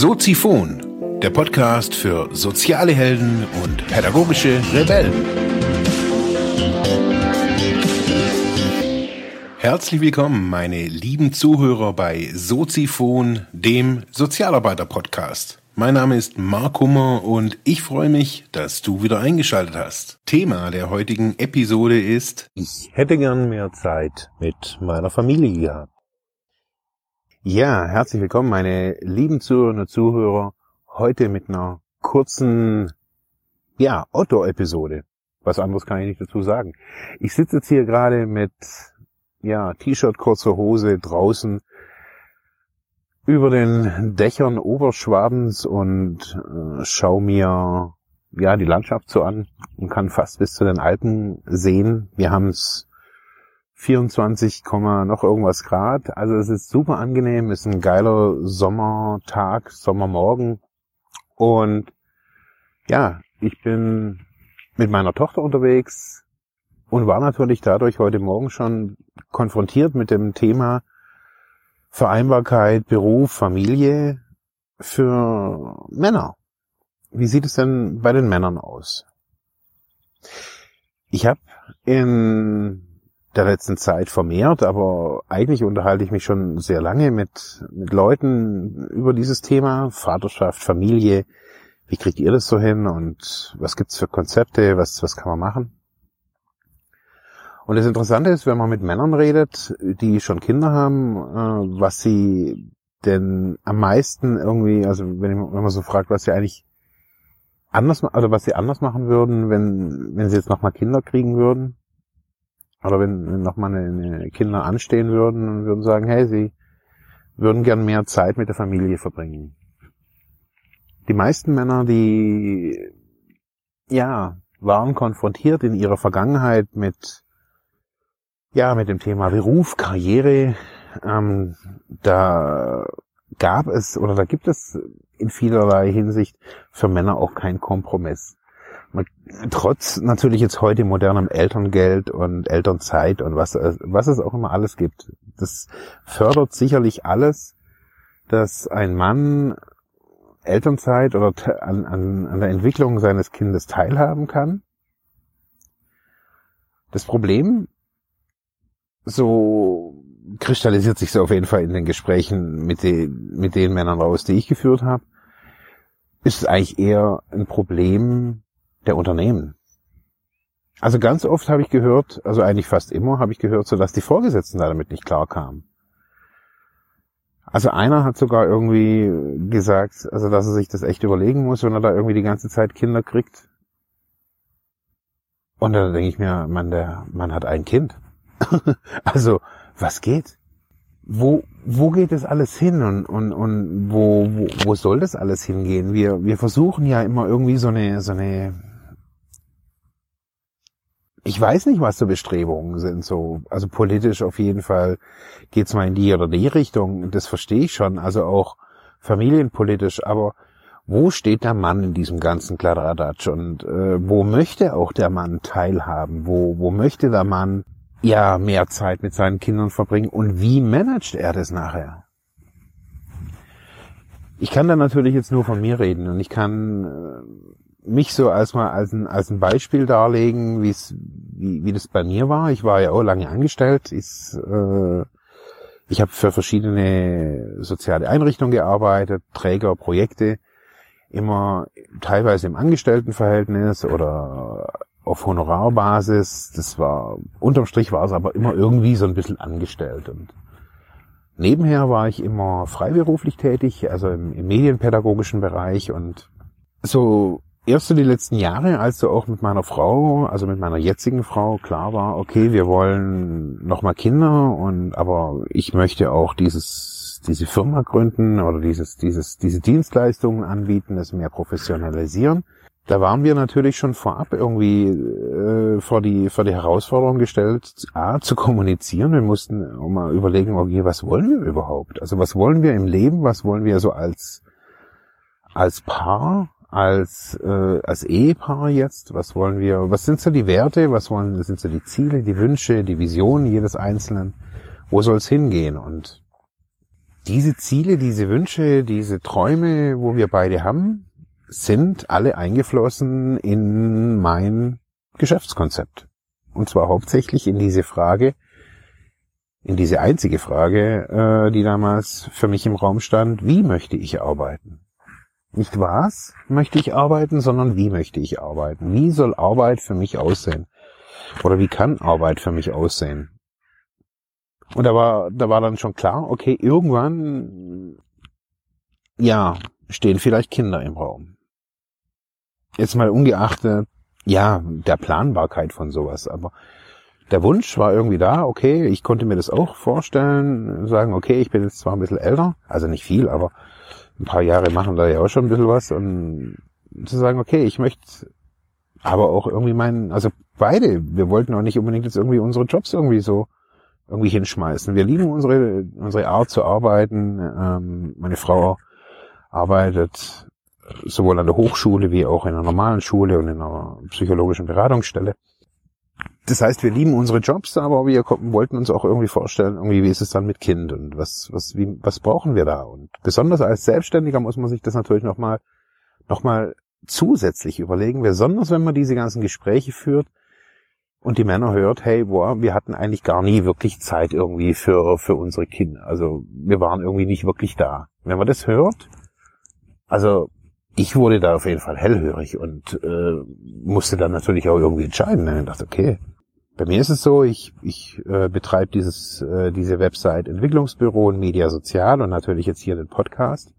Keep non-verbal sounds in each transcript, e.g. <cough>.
Soziphon, der Podcast für soziale Helden und pädagogische Rebellen. Herzlich willkommen, meine lieben Zuhörer bei Soziphon, dem Sozialarbeiter-Podcast. Mein Name ist Mark Hummer und ich freue mich, dass du wieder eingeschaltet hast. Thema der heutigen Episode ist, ich hätte gern mehr Zeit mit meiner Familie gehabt. Ja, herzlich willkommen, meine lieben Zuhörerinnen und Zuhörer. Heute mit einer kurzen, ja, Outdoor-Episode. Was anderes kann ich nicht dazu sagen. Ich sitze jetzt hier gerade mit, ja, T-Shirt, kurzer Hose draußen über den Dächern Oberschwabens und äh, schau mir, ja, die Landschaft so an und kann fast bis zu den Alpen sehen. Wir haben es 24, noch irgendwas Grad. Also es ist super angenehm, ist ein geiler Sommertag, Sommermorgen. Und ja, ich bin mit meiner Tochter unterwegs und war natürlich dadurch heute Morgen schon konfrontiert mit dem Thema Vereinbarkeit, Beruf, Familie für Männer. Wie sieht es denn bei den Männern aus? Ich habe in der letzten Zeit vermehrt, aber eigentlich unterhalte ich mich schon sehr lange mit, mit Leuten über dieses Thema, Vaterschaft, Familie. Wie kriegt ihr das so hin und was gibt's für Konzepte, was, was kann man machen? Und das Interessante ist, wenn man mit Männern redet, die schon Kinder haben, äh, was sie denn am meisten irgendwie, also wenn, ich, wenn man so fragt, was sie eigentlich anders, also was sie anders machen würden, wenn, wenn sie jetzt nochmal Kinder kriegen würden, oder wenn, wenn nochmal eine Kinder anstehen würden und würden sagen, hey, sie würden gern mehr Zeit mit der Familie verbringen. Die meisten Männer, die, ja, waren konfrontiert in ihrer Vergangenheit mit, ja, mit dem Thema Beruf, Karriere. Ähm, da gab es oder da gibt es in vielerlei Hinsicht für Männer auch keinen Kompromiss trotz natürlich jetzt heute modernem Elterngeld und Elternzeit und was, was es auch immer alles gibt. Das fördert sicherlich alles, dass ein Mann Elternzeit oder an, an, an der Entwicklung seines Kindes teilhaben kann. Das Problem, so kristallisiert sich so auf jeden Fall in den Gesprächen mit den, mit den Männern raus, die ich geführt habe, ist es eigentlich eher ein Problem der Unternehmen. Also ganz oft habe ich gehört, also eigentlich fast immer habe ich gehört, so dass die Vorgesetzten damit nicht klar kamen. Also einer hat sogar irgendwie gesagt, also dass er sich das echt überlegen muss, wenn er da irgendwie die ganze Zeit Kinder kriegt. Und da denke ich mir, man, der Mann hat ein Kind. <laughs> also, was geht? Wo, wo geht das alles hin und, und, und wo, wo, wo soll das alles hingehen? Wir, wir versuchen ja immer irgendwie so eine, so eine, ich weiß nicht, was so Bestrebungen sind. So, also politisch auf jeden Fall geht's mal in die oder die Richtung. Das verstehe ich schon. Also auch familienpolitisch. Aber wo steht der Mann in diesem ganzen Kladderadatsch und äh, wo möchte auch der Mann teilhaben? Wo, wo möchte der Mann ja mehr Zeit mit seinen Kindern verbringen und wie managt er das nachher? Ich kann da natürlich jetzt nur von mir reden und ich kann äh, mich so als mal als ein, als ein Beispiel darlegen, wie es wie, das bei mir war. Ich war ja auch lange angestellt. Ich, äh, ich habe für verschiedene soziale Einrichtungen gearbeitet, Träger, Projekte, immer teilweise im Angestelltenverhältnis oder auf Honorarbasis. Das war unterm Strich war es aber immer irgendwie so ein bisschen angestellt und Nebenher war ich immer freiberuflich tätig, also im, im medienpädagogischen Bereich und so erst so die letzten Jahre, als so auch mit meiner Frau, also mit meiner jetzigen Frau klar war, okay, wir wollen nochmal Kinder und aber ich möchte auch dieses diese Firma gründen oder dieses dieses diese Dienstleistungen anbieten, das mehr professionalisieren. Da waren wir natürlich schon vorab irgendwie äh, vor die vor die Herausforderung gestellt, a zu kommunizieren. Wir mussten mal überlegen, okay, was wollen wir überhaupt? Also was wollen wir im Leben? Was wollen wir so als als Paar? als, äh, als Ehepaar jetzt? Was wollen wir, was sind so die Werte, was wollen, sind so die Ziele, die Wünsche, die Visionen jedes Einzelnen? Wo soll es hingehen? Und diese Ziele, diese Wünsche, diese Träume, wo wir beide haben, sind alle eingeflossen in mein Geschäftskonzept. Und zwar hauptsächlich in diese Frage, in diese einzige Frage, äh, die damals für mich im Raum stand, wie möchte ich arbeiten? Nicht was möchte ich arbeiten, sondern wie möchte ich arbeiten? Wie soll Arbeit für mich aussehen? Oder wie kann Arbeit für mich aussehen? Und da war, da war dann schon klar, okay, irgendwann, ja, stehen vielleicht Kinder im Raum. Jetzt mal ungeachtet, ja, der Planbarkeit von sowas, aber der Wunsch war irgendwie da, okay, ich konnte mir das auch vorstellen, sagen, okay, ich bin jetzt zwar ein bisschen älter, also nicht viel, aber ein paar Jahre machen da ja auch schon ein bisschen was und zu sagen, okay, ich möchte aber auch irgendwie meinen, also beide, wir wollten auch nicht unbedingt jetzt irgendwie unsere Jobs irgendwie so irgendwie hinschmeißen. Wir lieben unsere, unsere Art zu arbeiten. Ähm, meine Frau arbeitet sowohl an der Hochschule wie auch in einer normalen Schule und in einer psychologischen Beratungsstelle. Das heißt, wir lieben unsere Jobs, aber wir wollten uns auch irgendwie vorstellen, irgendwie, wie ist es dann mit Kind und was, was, wie, was brauchen wir da? Und besonders als Selbstständiger muss man sich das natürlich nochmal, nochmal zusätzlich überlegen, besonders wenn man diese ganzen Gespräche führt, und die Männer hört, hey, boah, wir hatten eigentlich gar nie wirklich Zeit irgendwie für, für unsere Kinder. Also wir waren irgendwie nicht wirklich da. Wenn man das hört, also ich wurde da auf jeden Fall hellhörig und äh, musste dann natürlich auch irgendwie entscheiden. Ne? Ich dachte, okay, bei mir ist es so, ich, ich äh, betreibe dieses, äh, diese Website Entwicklungsbüro und Media Sozial und natürlich jetzt hier den Podcast.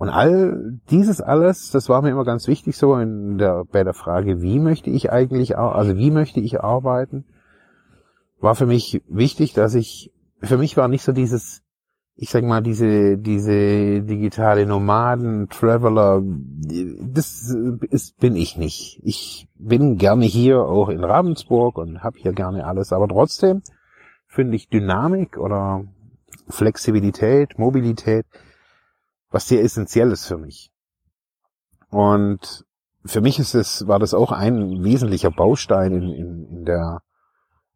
Und all dieses alles, das war mir immer ganz wichtig so in der, bei der Frage, wie möchte ich eigentlich, also wie möchte ich arbeiten, war für mich wichtig, dass ich, für mich war nicht so dieses, ich sag mal, diese, diese digitale Nomaden, Traveler, das ist, bin ich nicht. Ich bin gerne hier auch in Ravensburg und habe hier gerne alles, aber trotzdem finde ich Dynamik oder Flexibilität, Mobilität, was sehr essentiell ist für mich. Und für mich ist es, war das auch ein wesentlicher Baustein in, in, in der,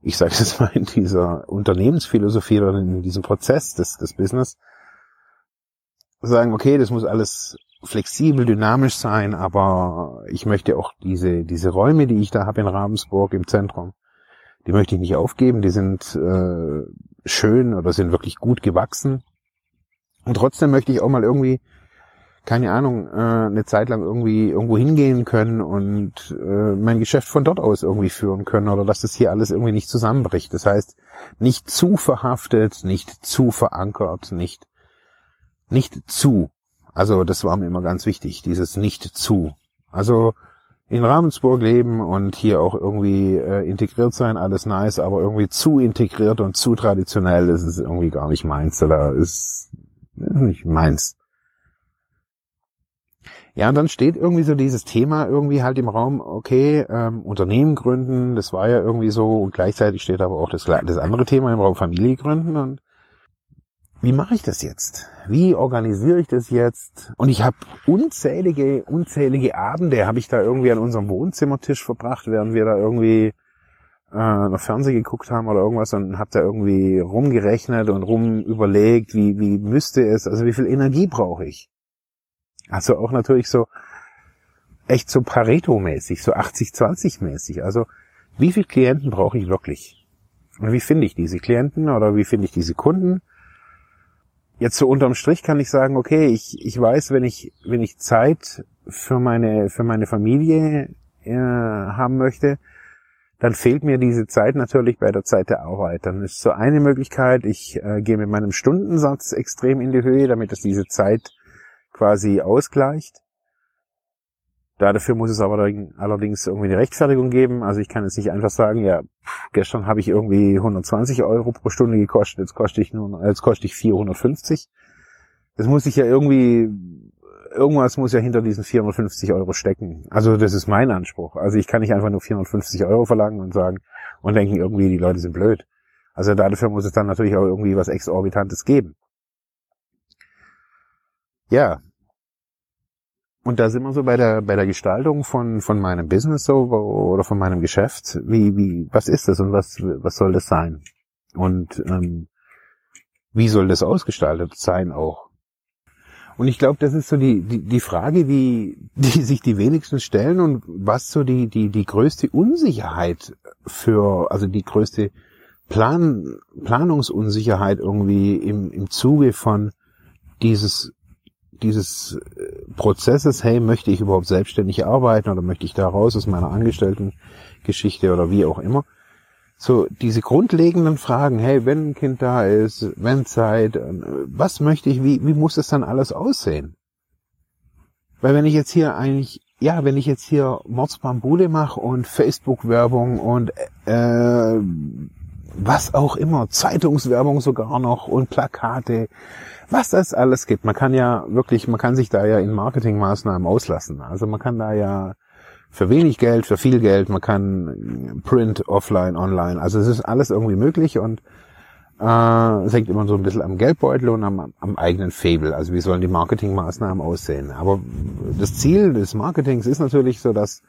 ich sage es mal, in dieser Unternehmensphilosophie oder in diesem Prozess des, des Business. Sagen, okay, das muss alles flexibel, dynamisch sein, aber ich möchte auch diese, diese Räume, die ich da habe in Ravensburg im Zentrum, die möchte ich nicht aufgeben, die sind äh, schön oder sind wirklich gut gewachsen. Und trotzdem möchte ich auch mal irgendwie, keine Ahnung, äh, eine Zeit lang irgendwie irgendwo hingehen können und äh, mein Geschäft von dort aus irgendwie führen können oder dass das hier alles irgendwie nicht zusammenbricht. Das heißt, nicht zu verhaftet, nicht zu verankert, nicht, nicht zu. Also das war mir immer ganz wichtig, dieses nicht zu. Also in Ravensburg leben und hier auch irgendwie äh, integriert sein, alles nice, aber irgendwie zu integriert und zu traditionell, das ist irgendwie gar nicht meins. Da ist ist nicht meins. Ja, und dann steht irgendwie so dieses Thema irgendwie halt im Raum, okay, ähm, Unternehmen gründen, das war ja irgendwie so, und gleichzeitig steht aber auch das, das andere Thema im Raum Familie gründen und wie mache ich das jetzt? Wie organisiere ich das jetzt? Und ich habe unzählige, unzählige Abende, habe ich da irgendwie an unserem Wohnzimmertisch verbracht, während wir da irgendwie äh, noch Fernsehen geguckt haben oder irgendwas und hab da irgendwie rumgerechnet und rum überlegt, wie, wie müsste es, also wie viel Energie brauche ich. Also auch natürlich so echt so Pareto-mäßig, so 80-20-mäßig. Also wie viel Klienten brauche ich wirklich? Und wie finde ich diese Klienten oder wie finde ich diese Kunden? Jetzt so unterm Strich kann ich sagen, okay, ich, ich weiß, wenn ich, wenn ich Zeit für meine, für meine Familie äh, haben möchte, dann fehlt mir diese Zeit natürlich bei der Zeit der Arbeit. Dann ist so eine Möglichkeit, ich äh, gehe mit meinem Stundensatz extrem in die Höhe, damit es diese Zeit quasi ausgleicht. Dafür muss es aber allerdings irgendwie eine Rechtfertigung geben. Also ich kann jetzt nicht einfach sagen, ja, gestern habe ich irgendwie 120 Euro pro Stunde gekostet, jetzt koste ich nur, jetzt koste ich 450. Das muss ich ja irgendwie irgendwas muss ja hinter diesen 450 Euro stecken. Also das ist mein Anspruch. Also ich kann nicht einfach nur 450 Euro verlangen und sagen und denken irgendwie, die Leute sind blöd. Also dafür muss es dann natürlich auch irgendwie was Exorbitantes geben. Ja. Und da sind wir so bei der, bei der Gestaltung von, von meinem Business so, oder von meinem Geschäft. Wie, wie, was ist das und was, was soll das sein? Und, ähm, wie soll das ausgestaltet sein auch? Und ich glaube, das ist so die, die, die Frage, die, die sich die wenigsten stellen und was so die, die, die größte Unsicherheit für, also die größte Plan, Planungsunsicherheit irgendwie im, im Zuge von dieses, dieses äh, Prozesses, hey, möchte ich überhaupt selbstständig arbeiten oder möchte ich da raus aus meiner Angestelltengeschichte oder wie auch immer so diese grundlegenden Fragen, hey, wenn ein Kind da ist, wenn Zeit, äh, was möchte ich, wie, wie muss das dann alles aussehen? Weil wenn ich jetzt hier eigentlich, ja, wenn ich jetzt hier Mordsbambule mache und Facebook-Werbung und äh, was auch immer, Zeitungswerbung sogar noch und Plakate, was das alles gibt. Man kann ja wirklich, man kann sich da ja in Marketingmaßnahmen auslassen. Also man kann da ja für wenig Geld, für viel Geld. Man kann Print, Offline, Online. Also es ist alles irgendwie möglich und äh, es hängt immer so ein bisschen am Geldbeutel und am, am eigenen Fable. Also wie sollen die Marketingmaßnahmen aussehen? Aber das Ziel des Marketings ist natürlich so, dass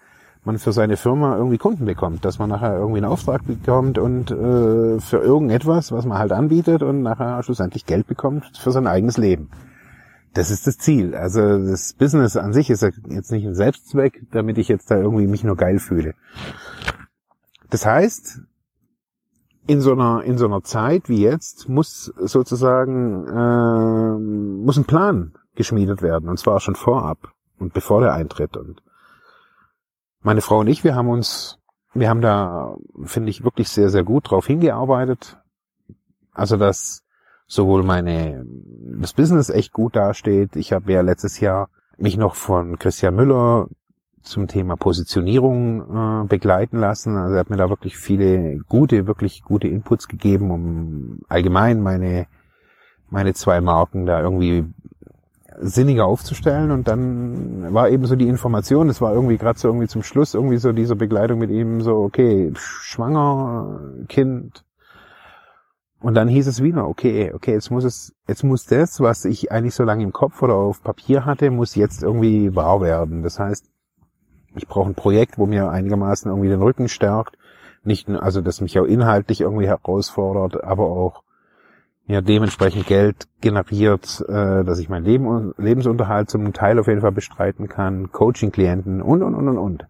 man für seine Firma irgendwie Kunden bekommt, dass man nachher irgendwie einen Auftrag bekommt und äh, für irgendetwas, was man halt anbietet und nachher schlussendlich Geld bekommt für sein eigenes Leben. Das ist das Ziel. Also das Business an sich ist jetzt nicht ein Selbstzweck, damit ich jetzt da irgendwie mich nur geil fühle. Das heißt, in so einer in so einer Zeit wie jetzt muss sozusagen äh, muss ein Plan geschmiedet werden und zwar schon vorab und bevor der eintritt und meine Frau und ich wir haben uns wir haben da finde ich wirklich sehr sehr gut drauf hingearbeitet also dass sowohl meine das Business echt gut dasteht. Ich habe ja letztes Jahr mich noch von Christian Müller zum Thema Positionierung äh, begleiten lassen. Also er hat mir da wirklich viele gute, wirklich gute Inputs gegeben, um allgemein meine meine zwei Marken da irgendwie sinniger aufzustellen und dann war eben so die Information, es war irgendwie gerade so irgendwie zum Schluss irgendwie so diese Begleitung mit ihm so, okay, schwanger, Kind, und dann hieß es wieder, okay, okay, jetzt muss es, jetzt muss das, was ich eigentlich so lange im Kopf oder auf Papier hatte, muss jetzt irgendwie wahr werden. Das heißt, ich brauche ein Projekt, wo mir einigermaßen irgendwie den Rücken stärkt, nicht, also das mich auch inhaltlich irgendwie herausfordert, aber auch ja dementsprechend Geld generiert, äh, dass ich mein Leben, Lebensunterhalt zum Teil auf jeden Fall bestreiten kann, Coaching-Klienten und und und und und.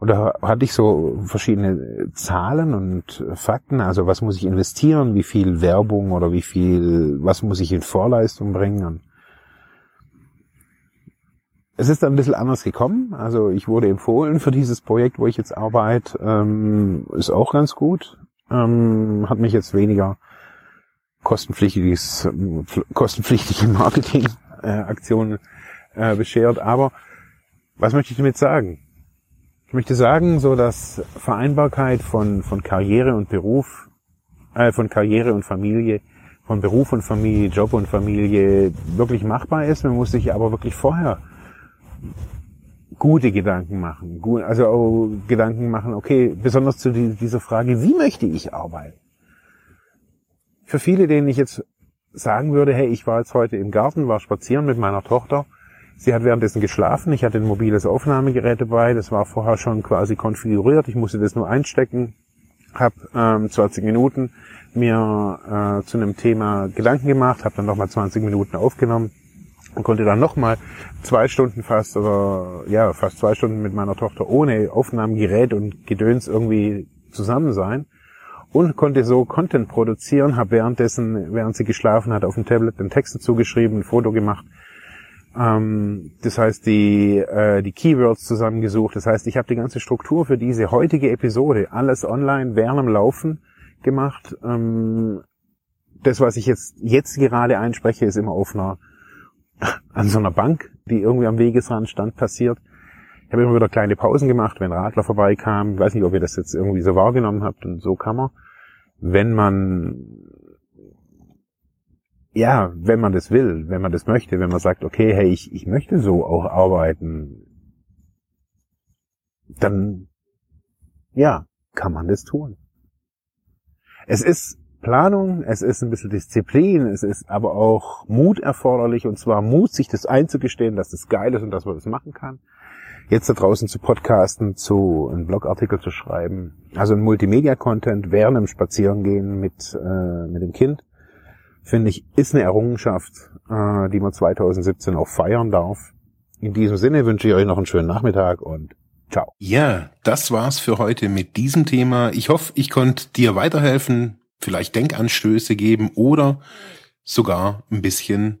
Und da hatte ich so verschiedene Zahlen und Fakten. Also was muss ich investieren, wie viel Werbung oder wie viel, was muss ich in Vorleistung bringen. Es ist dann ein bisschen anders gekommen. Also ich wurde empfohlen für dieses Projekt, wo ich jetzt arbeite. Ähm, ist auch ganz gut. Ähm, hat mich jetzt weniger kostenpflichtiges, kostenpflichtige <laughs> Marketingaktionen äh, beschert. Aber was möchte ich damit sagen? Ich möchte sagen, so dass Vereinbarkeit von, von Karriere und Beruf, äh, von Karriere und Familie, von Beruf und Familie, Job und Familie wirklich machbar ist. Man muss sich aber wirklich vorher gute Gedanken machen. Also auch Gedanken machen, okay, besonders zu dieser Frage, wie möchte ich arbeiten? Für viele, denen ich jetzt sagen würde, hey, ich war jetzt heute im Garten, war spazieren mit meiner Tochter, Sie hat währenddessen geschlafen. Ich hatte ein mobiles Aufnahmegerät dabei. Das war vorher schon quasi konfiguriert. Ich musste das nur einstecken. Hab ähm, 20 Minuten mir äh, zu einem Thema Gedanken gemacht, habe dann nochmal 20 Minuten aufgenommen und konnte dann nochmal zwei Stunden fast oder ja fast zwei Stunden mit meiner Tochter ohne Aufnahmegerät und Gedöns irgendwie zusammen sein und konnte so Content produzieren, habe währenddessen, während sie geschlafen hat, auf dem Tablet den Text dazu geschrieben, ein Foto gemacht ähm, das heißt, die, äh, die Keywords zusammengesucht. Das heißt, ich habe die ganze Struktur für diese heutige Episode, alles online während dem Laufen gemacht. Ähm, das, was ich jetzt, jetzt gerade einspreche, ist immer auf einer, an so einer Bank, die irgendwie am Wegesrand stand, passiert. Ich habe immer wieder kleine Pausen gemacht, wenn Radler vorbeikamen. Ich weiß nicht, ob ihr das jetzt irgendwie so wahrgenommen habt. Und so kann man, wenn man ja, wenn man das will, wenn man das möchte, wenn man sagt, okay, hey, ich, ich möchte so auch arbeiten, dann, ja, kann man das tun. Es ist Planung, es ist ein bisschen Disziplin, es ist aber auch Mut erforderlich und zwar Mut, sich das einzugestehen, dass das geil ist und dass man das machen kann. Jetzt da draußen zu podcasten, zu einen Blogartikel zu schreiben, also ein Multimedia-Content während dem Spazierengehen mit, äh, mit dem Kind finde ich, ist eine Errungenschaft, äh, die man 2017 auch feiern darf. In diesem Sinne wünsche ich euch noch einen schönen Nachmittag und ciao. Ja, das war's für heute mit diesem Thema. Ich hoffe, ich konnte dir weiterhelfen, vielleicht Denkanstöße geben oder sogar ein bisschen